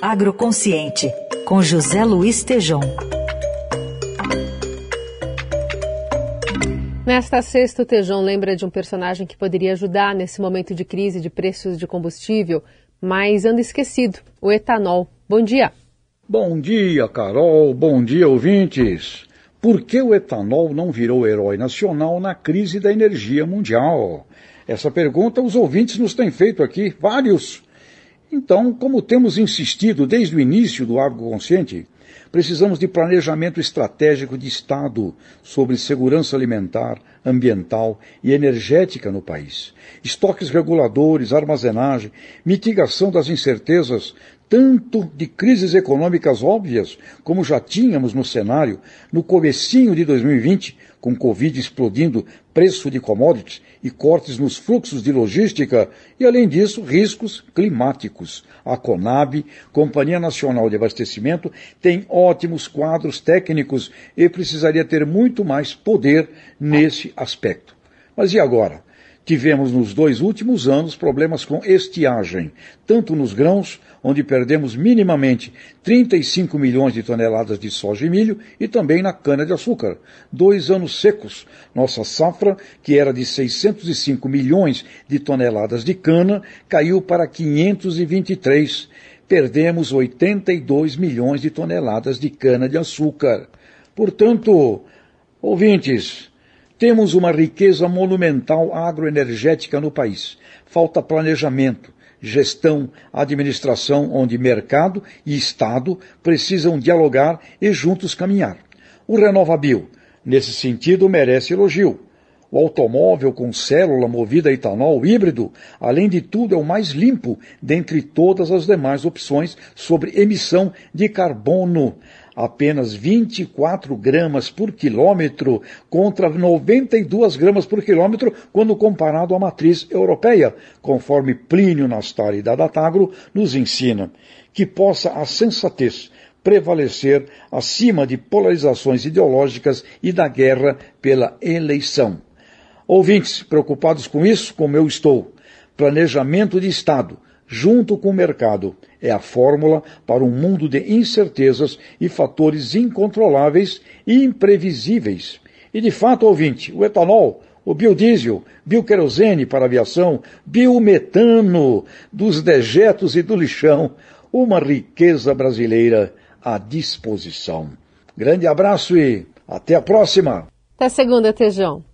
Agroconsciente, com José Luiz Tejom. Nesta sexta, o Tejão lembra de um personagem que poderia ajudar nesse momento de crise de preços de combustível, mas anda esquecido, o etanol. Bom dia. Bom dia, Carol. Bom dia, ouvintes. Por que o etanol não virou herói nacional na crise da energia mundial? Essa pergunta os ouvintes nos têm feito aqui, vários. Então, como temos insistido desde o início do Agroconsciente, Precisamos de planejamento estratégico de Estado sobre segurança alimentar, ambiental e energética no país. Estoques reguladores, armazenagem, mitigação das incertezas, tanto de crises econômicas óbvias, como já tínhamos no cenário no comecinho de 2020, com Covid explodindo preço de commodities e cortes nos fluxos de logística, e além disso, riscos climáticos. A Conab, Companhia Nacional de Abastecimento, tem ótimos quadros técnicos e precisaria ter muito mais poder nesse aspecto. Mas e agora? Tivemos nos dois últimos anos problemas com estiagem, tanto nos grãos, onde perdemos minimamente 35 milhões de toneladas de soja e milho, e também na cana-de-açúcar. Dois anos secos. Nossa safra, que era de 605 milhões de toneladas de cana, caiu para 523. Perdemos 82 milhões de toneladas de cana-de-açúcar. Portanto, ouvintes, temos uma riqueza monumental agroenergética no país. Falta planejamento, gestão, administração, onde mercado e Estado precisam dialogar e juntos caminhar. O RenovaBio, nesse sentido, merece elogio. O automóvel com célula movida a etanol híbrido, além de tudo, é o mais limpo dentre todas as demais opções sobre emissão de carbono apenas 24 gramas por quilômetro contra 92 gramas por quilômetro quando comparado à matriz europeia, conforme Plínio Nastari da Datagro nos ensina, que possa a sensatez prevalecer acima de polarizações ideológicas e da guerra pela eleição. Ouvintes preocupados com isso, como eu estou, planejamento de Estado, junto com o mercado, é a fórmula para um mundo de incertezas e fatores incontroláveis e imprevisíveis. E de fato, ouvinte, o etanol, o biodiesel, bioquerosene para aviação, biometano dos dejetos e do lixão, uma riqueza brasileira à disposição. Grande abraço e até a próxima. Até segunda, Tejão.